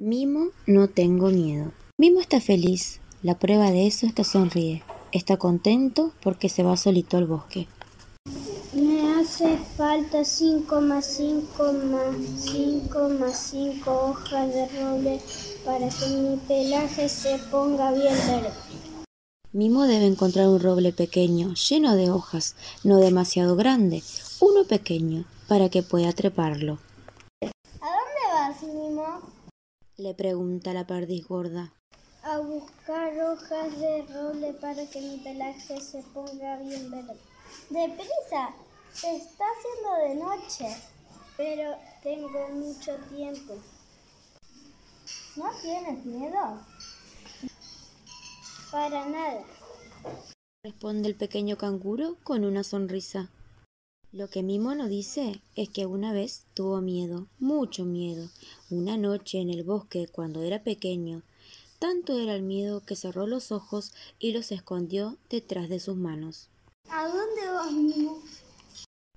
Mimo, no tengo miedo. Mimo está feliz. La prueba de eso es que sonríe. Está contento porque se va solito al bosque. Me hace falta 5 más 5 más 5 más 5 hojas de roble para que mi pelaje se ponga bien verde. Mimo debe encontrar un roble pequeño, lleno de hojas, no demasiado grande, uno pequeño, para que pueda treparlo. ¿A dónde vas, Mimo? Le pregunta la perdiz gorda. A buscar hojas de roble para que mi pelaje se ponga bien verde. ¡Deprisa! Se está haciendo de noche, pero tengo mucho tiempo. ¿No tienes miedo? Para nada. Responde el pequeño canguro con una sonrisa. Lo que Mimo no dice es que una vez tuvo miedo, mucho miedo, una noche en el bosque cuando era pequeño. Tanto era el miedo que cerró los ojos y los escondió detrás de sus manos. ¿A dónde vas, Mimo?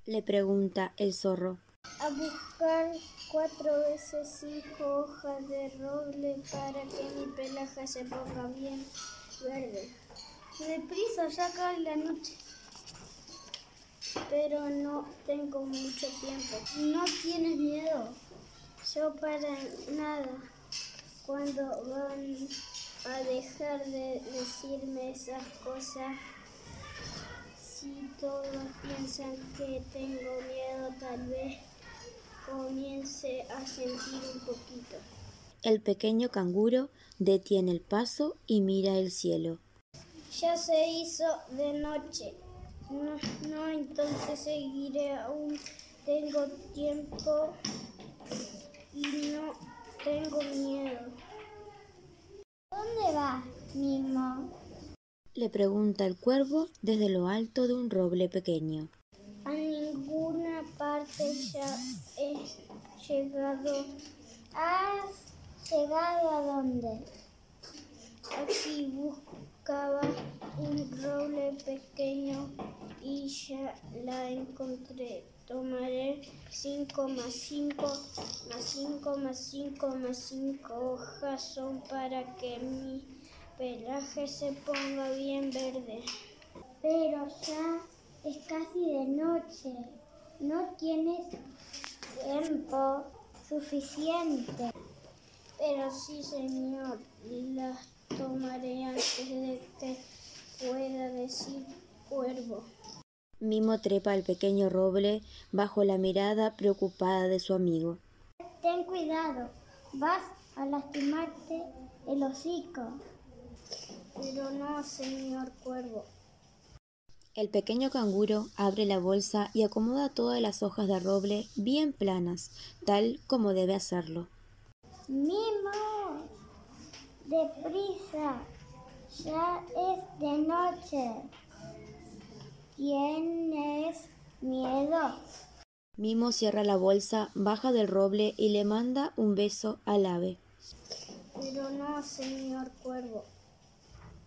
Le pregunta el zorro. A buscar cuatro veces cinco hojas de roble para que mi pelaje se ponga bien verde. Deprisa, ya cae la noche. Pero no tengo mucho tiempo. ¿No tienes miedo? Yo para nada. Cuando van a dejar de decirme esas cosas? Si todos piensan que tengo miedo, tal vez comience a sentir un poquito. El pequeño canguro detiene el paso y mira el cielo. Ya se hizo de noche. No, no, entonces seguiré aún. Tengo tiempo y no tengo miedo. ¿Dónde vas, Mimo? Le pregunta el cuervo desde lo alto de un roble pequeño. A ninguna parte ya he llegado. ¿Has llegado a dónde? Aquí buscaba un roble pequeño y ya la encontré. Tomaré 5 más 5 más 5 más 5 más 5 hojas son para que mi pelaje se ponga bien verde. Pero ya es casi de noche. No tienes tiempo suficiente. Pero sí, señor, las tomaré antes de que pueda decir cuervo. Mimo trepa el pequeño roble bajo la mirada preocupada de su amigo. Ten cuidado, vas a lastimarte el hocico. Pero no, señor cuervo. El pequeño canguro abre la bolsa y acomoda todas las hojas de roble bien planas, tal como debe hacerlo. Mimo, deprisa, ya es de noche. ¿Tienes miedo? Mimo cierra la bolsa, baja del roble y le manda un beso al ave. Pero no, señor cuervo.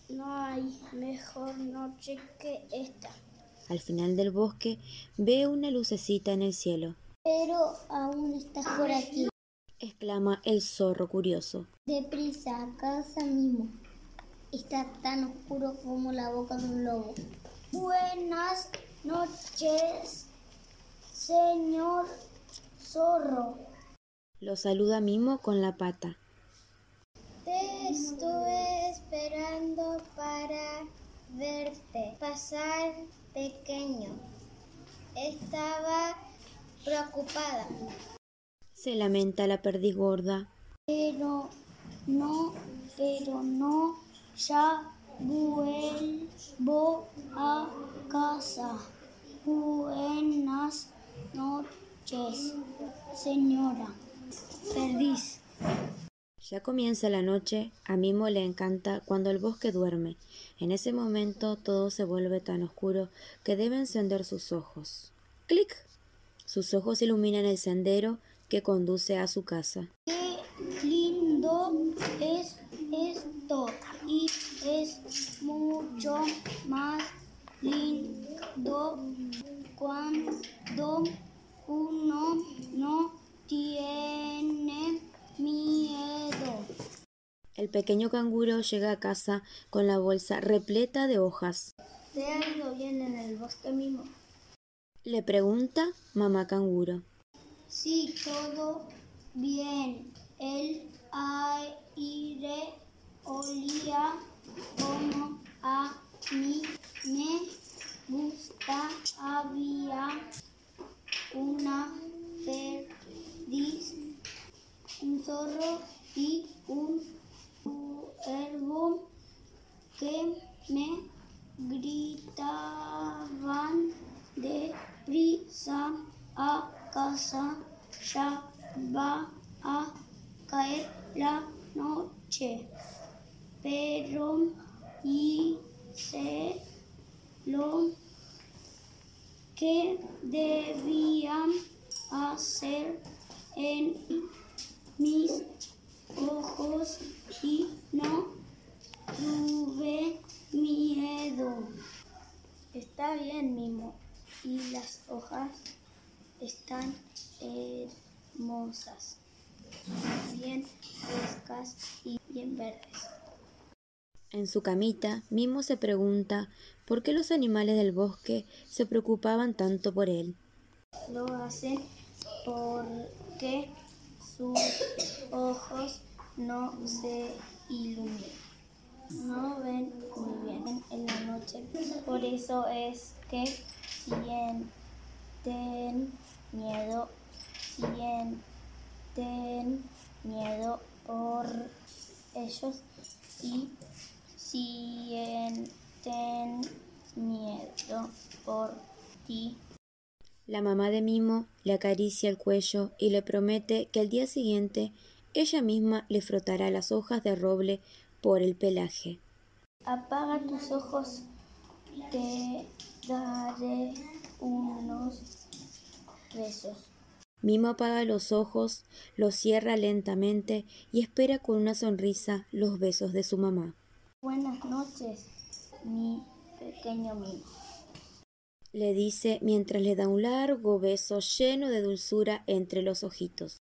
No hay mejor noche que esta. Al final del bosque ve una lucecita en el cielo. Pero aún estás por aquí. exclama el zorro curioso. Deprisa, a casa mismo. Está tan oscuro como la boca de un lobo. Buenas noches, señor zorro. Lo saluda Mimo con la pata. Te estuve esperando para verte pasar pequeño. Estaba preocupada. Se lamenta la perdiz gorda. Pero no, pero no, ya vuelvo a casa. Buenas noches, señora. Perdiz. Ya comienza la noche, a Mimo le encanta cuando el bosque duerme. En ese momento todo se vuelve tan oscuro que debe encender sus ojos. ¡Clic! Sus ojos iluminan el sendero que conduce a su casa. Qué lindo es esto y es mucho más lindo cuando uno no tiene miedo. El pequeño canguro llega a casa con la bolsa repleta de hojas. ¿Te ha ido bien en el bosque mismo? Le pregunta mamá canguro. Sí, todo bien. El aire olía como a mí me gusta. Había una perdiz, un zorro y un cuervo que me gritaban de prisa a casa. Ya va a caer la noche. Pero hice lo que debían hacer en mis ojos y no tuve miedo. Está bien, Mimo. Y las hojas están hermosas, bien frescas y bien verdes. En su camita, Mimo se pregunta por qué los animales del bosque se preocupaban tanto por él. Lo hacen porque sus ojos no se iluminan. No ven muy bien en la noche. Por eso es que sienten miedo, sienten miedo por ellos y sienten miedo por ti. La mamá de Mimo le acaricia el cuello y le promete que al día siguiente ella misma le frotará las hojas de roble por el pelaje. Apaga tus ojos, te daré unos besos. Mimo apaga los ojos, los cierra lentamente y espera con una sonrisa los besos de su mamá. Buenas noches, mi pequeño Mimo. Le dice mientras le da un largo beso lleno de dulzura entre los ojitos.